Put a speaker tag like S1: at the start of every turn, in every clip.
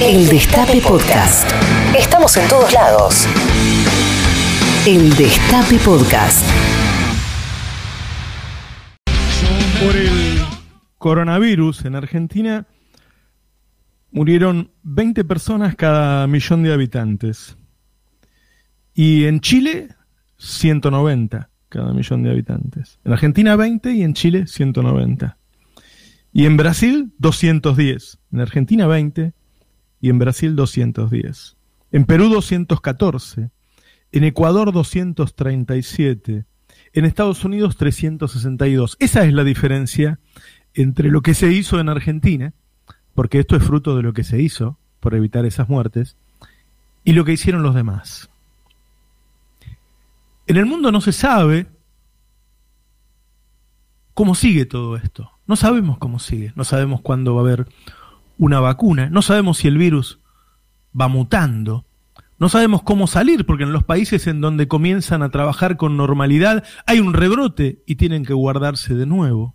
S1: El Destape Podcast. Estamos en todos lados. El Destape Podcast.
S2: Por el coronavirus en Argentina murieron 20 personas cada millón de habitantes. Y en Chile, 190 cada millón de habitantes. En Argentina 20 y en Chile 190. Y en Brasil 210. En Argentina 20 y en Brasil 210. En Perú 214. En Ecuador 237. En Estados Unidos 362. Esa es la diferencia entre lo que se hizo en Argentina, porque esto es fruto de lo que se hizo por evitar esas muertes, y lo que hicieron los demás. En el mundo no se sabe cómo sigue todo esto. No sabemos cómo sigue. No sabemos cuándo va a haber una vacuna. No sabemos si el virus va mutando. No sabemos cómo salir, porque en los países en donde comienzan a trabajar con normalidad hay un rebrote y tienen que guardarse de nuevo.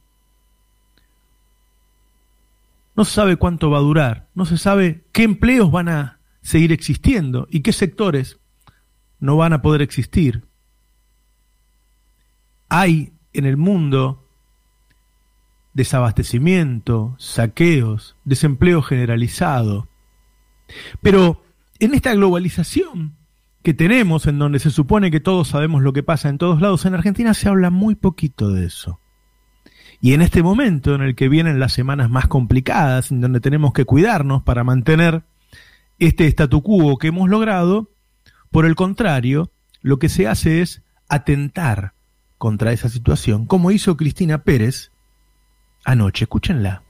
S2: No se sabe cuánto va a durar, no se sabe qué empleos van a seguir existiendo y qué sectores no van a poder existir hay en el mundo desabastecimiento, saqueos, desempleo generalizado. Pero en esta globalización que tenemos, en donde se supone que todos sabemos lo que pasa en todos lados, en Argentina se habla muy poquito de eso. Y en este momento en el que vienen las semanas más complicadas, en donde tenemos que cuidarnos para mantener este statu quo que hemos logrado, por el contrario, lo que se hace es atentar contra esa situación, como hizo Cristina Pérez anoche. Escúchenla.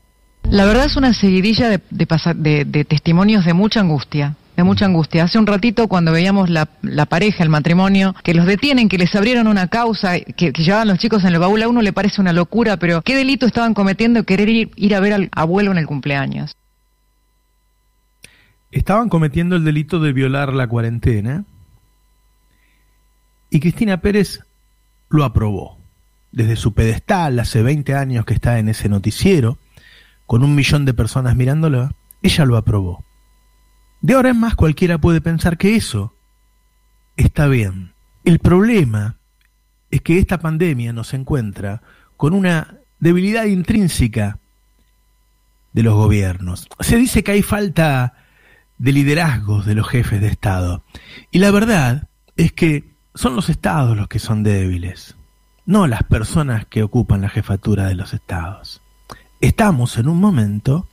S3: La verdad es una seguidilla de, de, testimonios de mucha angustia, de mucha angustia. Hace un ratito cuando veíamos la, pareja, el matrimonio, que los detienen, que les abrieron una causa, que, llevaban los chicos en el baúl, a uno le parece una locura, pero ¿qué delito estaban cometiendo querer ir, ir a ver al abuelo en el cumpleaños?
S2: Estaban cometiendo el delito de violar la cuarentena y Cristina Pérez lo aprobó. Desde su pedestal, hace 20 años que está en ese noticiero, con un millón de personas mirándolo, ella lo aprobó. De ahora en más cualquiera puede pensar que eso está bien. El problema es que esta pandemia nos encuentra con una debilidad intrínseca de los gobiernos. Se dice que hay falta de liderazgos de los jefes de Estado. Y la verdad es que son los estados los que son débiles, no las personas que ocupan la jefatura de los estados. Estamos en un momento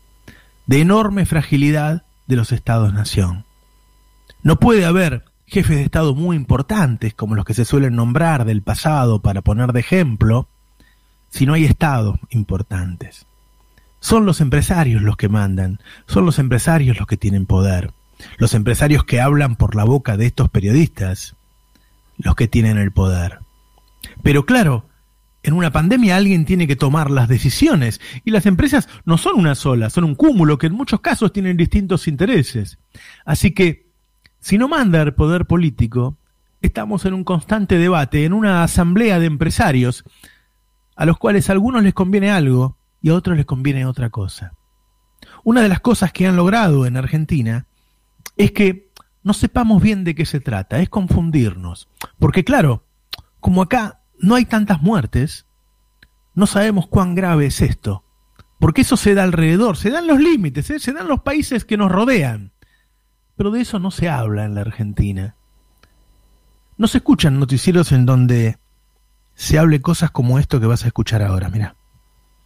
S2: de enorme fragilidad de los estados-nación. No puede haber jefes de Estado muy importantes como los que se suelen nombrar del pasado para poner de ejemplo, si no hay estados importantes. Son los empresarios los que mandan, son los empresarios los que tienen poder, los empresarios que hablan por la boca de estos periodistas, los que tienen el poder. Pero claro, en una pandemia alguien tiene que tomar las decisiones y las empresas no son una sola, son un cúmulo que en muchos casos tienen distintos intereses. Así que, si no manda el poder político, estamos en un constante debate, en una asamblea de empresarios, a los cuales a algunos les conviene algo y a otros les conviene otra cosa. Una de las cosas que han logrado en Argentina es que no sepamos bien de qué se trata, es confundirnos. Porque claro, como acá no hay tantas muertes, no sabemos cuán grave es esto. Porque eso se da alrededor, se dan los límites, ¿eh? se dan los países que nos rodean. Pero de eso no se habla en la Argentina. No se escuchan noticieros en donde se hable cosas como esto que vas a escuchar ahora, mira.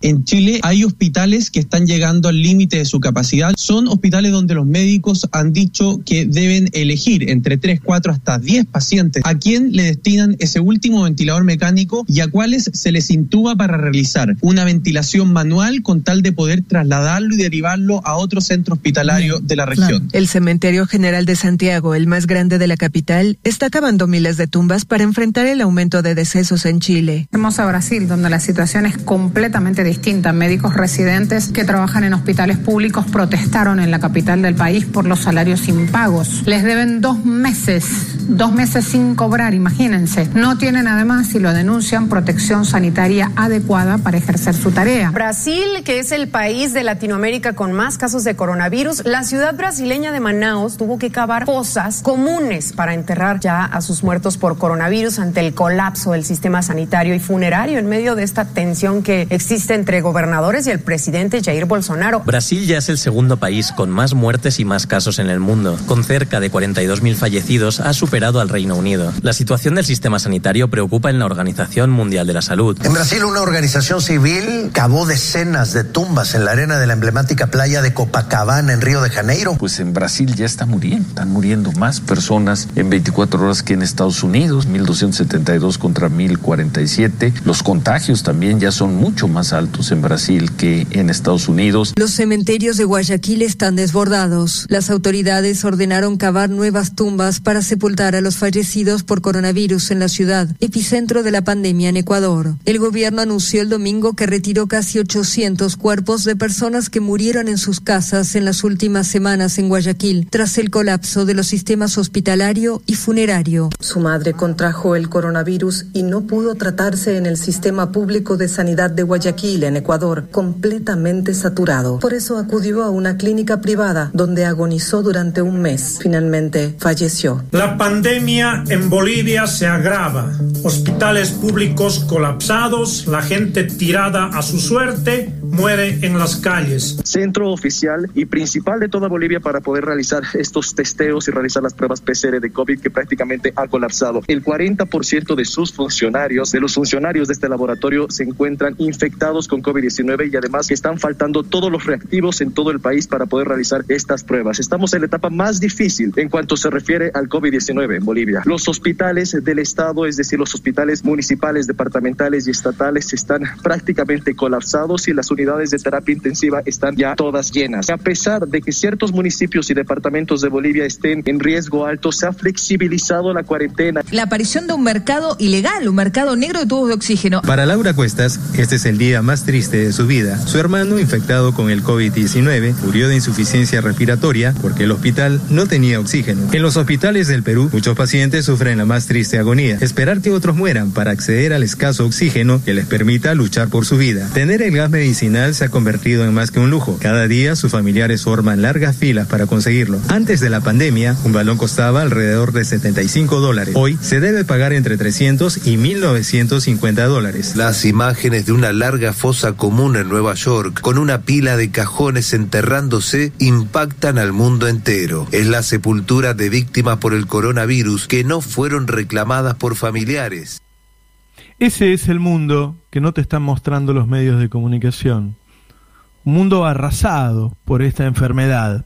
S4: En Chile hay hospitales que están llegando al límite de su capacidad. Son hospitales donde los médicos han dicho que deben elegir entre 3, 4 hasta 10 pacientes a quién le destinan ese último ventilador mecánico y a cuáles se les intuba para realizar una ventilación manual con tal de poder trasladarlo y derivarlo a otro centro hospitalario de la región.
S5: El Cementerio General de Santiago, el más grande de la capital, está acabando miles de tumbas para enfrentar el aumento de decesos en Chile.
S6: Vamos a Brasil, donde la situación es completamente distinta. Médicos residentes que trabajan en hospitales públicos protestaron en la capital del país por los salarios impagos. Les deben dos meses, dos meses sin cobrar, imagínense. No tienen además, si lo denuncian, protección sanitaria adecuada para ejercer su tarea.
S7: Brasil, que es el país de Latinoamérica con más casos de coronavirus, la ciudad brasileña de Manaus tuvo que cavar fosas comunes para enterrar ya a sus muertos por coronavirus ante el colapso del sistema sanitario y funerario en medio de esta tensión que existe entre gobernadores y el presidente Jair Bolsonaro.
S8: Brasil ya es el segundo país con más muertes y más casos en el mundo. Con cerca de 42.000 fallecidos, ha superado al Reino Unido. La situación del sistema sanitario preocupa en la Organización Mundial de la Salud.
S9: En Brasil, una organización civil cavó decenas de tumbas en la arena de la emblemática playa de Copacabana, en Río de Janeiro.
S10: Pues en Brasil ya está muriendo, están muriendo más personas en 24 horas que en Estados Unidos, 1.272 contra 1.047. Los contagios también ya son mucho más altos en Brasil que en Estados Unidos.
S5: Los cementerios de Guayaquil están desbordados. Las autoridades ordenaron cavar nuevas tumbas para sepultar a los fallecidos por coronavirus en la ciudad, epicentro de la pandemia en Ecuador. El gobierno anunció el domingo que retiró casi 800 cuerpos de personas que murieron en sus casas en las últimas semanas en Guayaquil, tras el colapso de los sistemas hospitalario y funerario.
S11: Su madre contrajo el coronavirus y no pudo tratarse en el sistema público de sanidad de Guayaquil, en Ecuador, completamente saturado. Por eso acudió a una clínica privada donde agonizó durante un mes. Finalmente falleció.
S12: La pandemia en Bolivia se agrava. Hospitales públicos colapsados, la gente tirada a su suerte, muere en las calles.
S13: Centro oficial y principal de toda Bolivia para poder realizar estos testeos y realizar las pruebas PCR de COVID que prácticamente ha colapsado. El 40% de sus funcionarios, de los funcionarios de este laboratorio, se encuentran infectados con COVID-19 y además que están faltando todos los reactivos en todo el país para poder realizar estas pruebas. Estamos en la etapa más difícil en cuanto se refiere al COVID-19 en Bolivia. Los hospitales del Estado, es decir, los hospitales municipales, departamentales y estatales, están prácticamente colapsados y las unidades de terapia intensiva están ya todas llenas. A pesar de que ciertos municipios y departamentos de Bolivia estén en riesgo alto, se ha flexibilizado la cuarentena.
S14: La aparición de un mercado ilegal, un mercado negro de tubos de oxígeno.
S15: Para Laura Cuestas, este es el día más triste de su vida. Su hermano, infectado con el COVID-19, murió de insuficiencia respiratoria porque el hospital no tenía oxígeno. En los hospitales del Perú, muchos pacientes sufren la más triste agonía. Esperar que otros mueran para acceder al escaso oxígeno que les permita luchar por su vida. Tener el gas medicinal se ha convertido en más que un lujo. Cada día sus familiares forman largas filas para conseguirlo. Antes de la pandemia, un balón costaba alrededor de 75 dólares. Hoy se debe pagar entre 300 y 1950 dólares.
S9: Las imágenes de una larga común en Nueva York, con una pila de cajones enterrándose, impactan al mundo entero. Es la sepultura de víctimas por el coronavirus que no fueron reclamadas por familiares.
S2: Ese es el mundo que no te están mostrando los medios de comunicación. Un mundo arrasado por esta enfermedad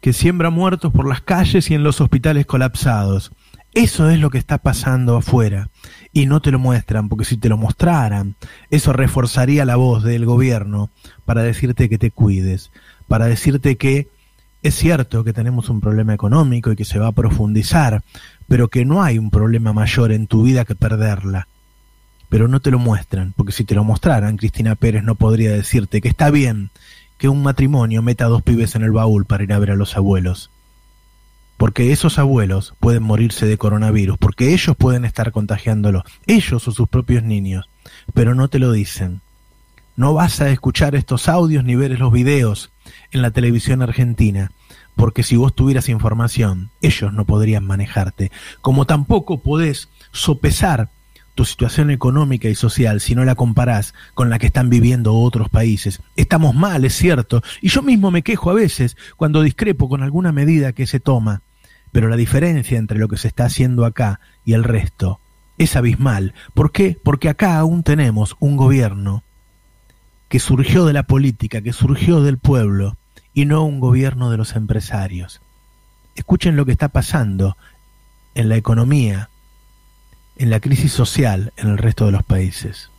S2: que siembra muertos por las calles y en los hospitales colapsados. Eso es lo que está pasando afuera. Y no te lo muestran, porque si te lo mostraran, eso reforzaría la voz del gobierno para decirte que te cuides, para decirte que es cierto que tenemos un problema económico y que se va a profundizar, pero que no hay un problema mayor en tu vida que perderla. Pero no te lo muestran, porque si te lo mostraran, Cristina Pérez no podría decirte que está bien que un matrimonio meta a dos pibes en el baúl para ir a ver a los abuelos. Porque esos abuelos pueden morirse de coronavirus, porque ellos pueden estar contagiándolo, ellos o sus propios niños, pero no te lo dicen. No vas a escuchar estos audios ni ver los videos en la televisión argentina, porque si vos tuvieras información, ellos no podrían manejarte, como tampoco podés sopesar tu situación económica y social si no la comparás con la que están viviendo otros países. Estamos mal, es cierto, y yo mismo me quejo a veces cuando discrepo con alguna medida que se toma, pero la diferencia entre lo que se está haciendo acá y el resto es abismal. ¿Por qué? Porque acá aún tenemos un gobierno que surgió de la política, que surgió del pueblo, y no un gobierno de los empresarios. Escuchen lo que está pasando en la economía, en la crisis social en el resto de los países.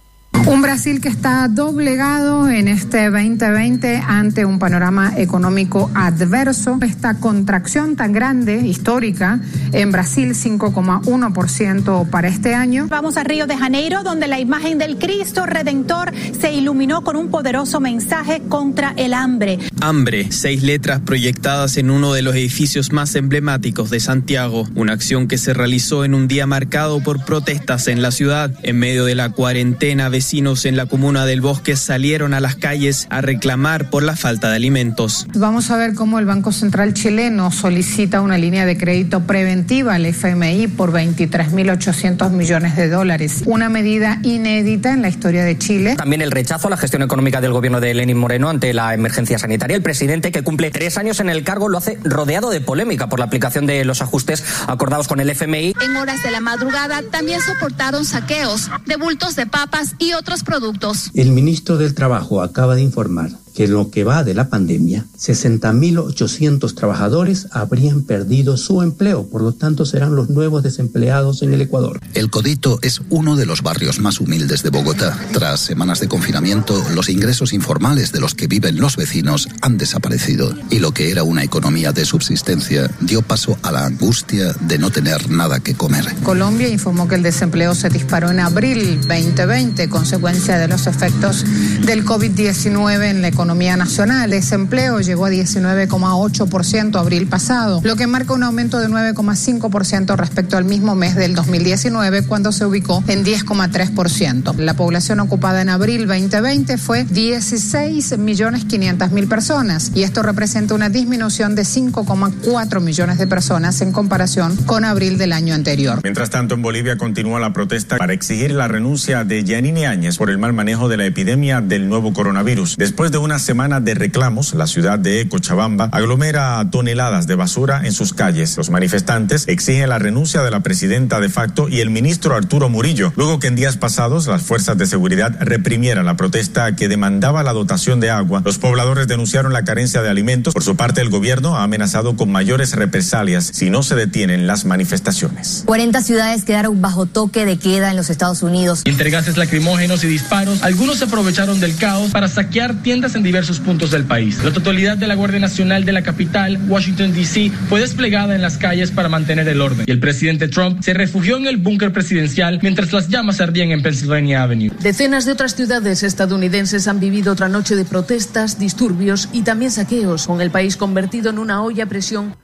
S6: Un Brasil que está doblegado en este 2020 ante un panorama económico adverso. Esta contracción tan grande, histórica, en Brasil 5,1% para este año.
S16: Vamos a Río de Janeiro, donde la imagen del Cristo Redentor se iluminó con un poderoso mensaje contra el hambre.
S17: Hambre, seis letras proyectadas en uno de los edificios más emblemáticos de Santiago. Una acción que se realizó en un día marcado por protestas en la ciudad. En medio de la cuarentena, vecinos en la comuna del Bosque salieron a las calles a reclamar por la falta de alimentos.
S6: Vamos a ver cómo el Banco Central chileno solicita una línea de crédito preventiva al FMI por 23.800 millones de dólares. Una medida inédita en la historia de Chile.
S18: También el rechazo a la gestión económica del gobierno de Lenín Moreno ante la emergencia sanitaria. El presidente, que cumple tres años en el cargo, lo hace rodeado de polémica por la aplicación de los ajustes acordados con el FMI.
S19: En horas de la madrugada también soportaron saqueos de bultos de papas y otros productos.
S20: El ministro del Trabajo acaba de informar que en lo que va de la pandemia, 60.800 trabajadores habrían perdido su empleo, por lo tanto serán los nuevos desempleados en el Ecuador.
S21: El Codito es uno de los barrios más humildes de Bogotá. Tras semanas de confinamiento, los ingresos informales de los que viven los vecinos han desaparecido y lo que era una economía de subsistencia dio paso a la angustia de no tener nada que comer.
S6: Colombia informó que el desempleo se disparó en abril 2020, consecuencia de los efectos del COVID-19 en la economía economía nacional. Ese empleo llegó a 19,8% abril pasado, lo que marca un aumento de 9,5% respecto al mismo mes del 2019, cuando se ubicó en 10,3%. La población ocupada en abril 2020 fue 16 millones 500 mil personas y esto representa una disminución de 5,4 millones de personas en comparación con abril del año anterior.
S22: Mientras tanto, en Bolivia continúa la protesta para exigir la renuncia de Yanine Áñez por el mal manejo de la epidemia del nuevo coronavirus. Después de una semana de reclamos, la ciudad de Cochabamba aglomera toneladas de basura en sus calles. Los manifestantes exigen la renuncia de la presidenta de facto y el ministro Arturo Murillo, luego que en días pasados las fuerzas de seguridad reprimieran la protesta que demandaba la dotación de agua. Los pobladores denunciaron la carencia de alimentos. Por su parte, el gobierno ha amenazado con mayores represalias si no se detienen las manifestaciones.
S23: 40 ciudades quedaron bajo toque de queda en los Estados Unidos.
S24: Entre gases lacrimógenos y disparos, algunos se aprovecharon del caos para saquear tiendas en diversos puntos del país. La totalidad de la Guardia Nacional de la capital, Washington, D.C., fue desplegada en las calles para mantener el orden. Y el presidente Trump se refugió en el búnker presidencial mientras las llamas ardían en Pennsylvania Avenue.
S25: Decenas de otras ciudades estadounidenses han vivido otra noche de protestas, disturbios y también saqueos, con el país convertido en una olla a presión.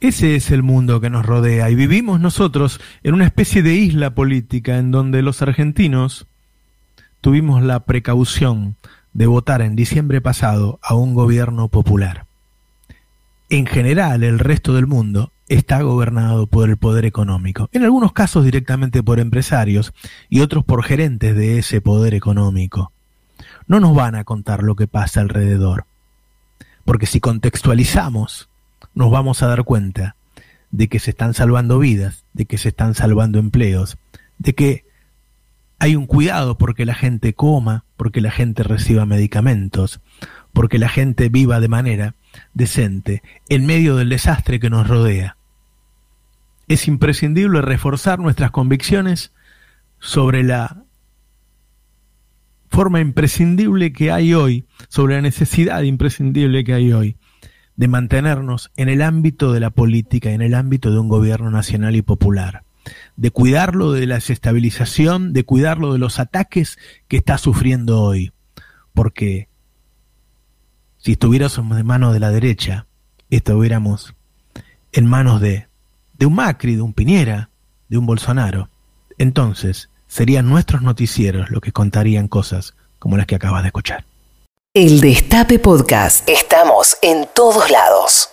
S2: Ese es el mundo que nos rodea y vivimos nosotros en una especie de isla política en donde los argentinos tuvimos la precaución de votar en diciembre pasado a un gobierno popular. En general, el resto del mundo está gobernado por el poder económico, en algunos casos directamente por empresarios y otros por gerentes de ese poder económico. No nos van a contar lo que pasa alrededor, porque si contextualizamos, nos vamos a dar cuenta de que se están salvando vidas, de que se están salvando empleos, de que hay un cuidado porque la gente coma, porque la gente reciba medicamentos, porque la gente viva de manera decente en medio del desastre que nos rodea. Es imprescindible reforzar nuestras convicciones sobre la forma imprescindible que hay hoy, sobre la necesidad imprescindible que hay hoy de mantenernos en el ámbito de la política, en el ámbito de un gobierno nacional y popular de cuidarlo de la desestabilización, de cuidarlo de los ataques que está sufriendo hoy. Porque si estuviéramos en manos de la derecha, estuviéramos en manos de, de un Macri, de un Piñera, de un Bolsonaro. Entonces serían nuestros noticieros los que contarían cosas como las que acabas de escuchar.
S1: El Destape Podcast. Estamos en todos lados.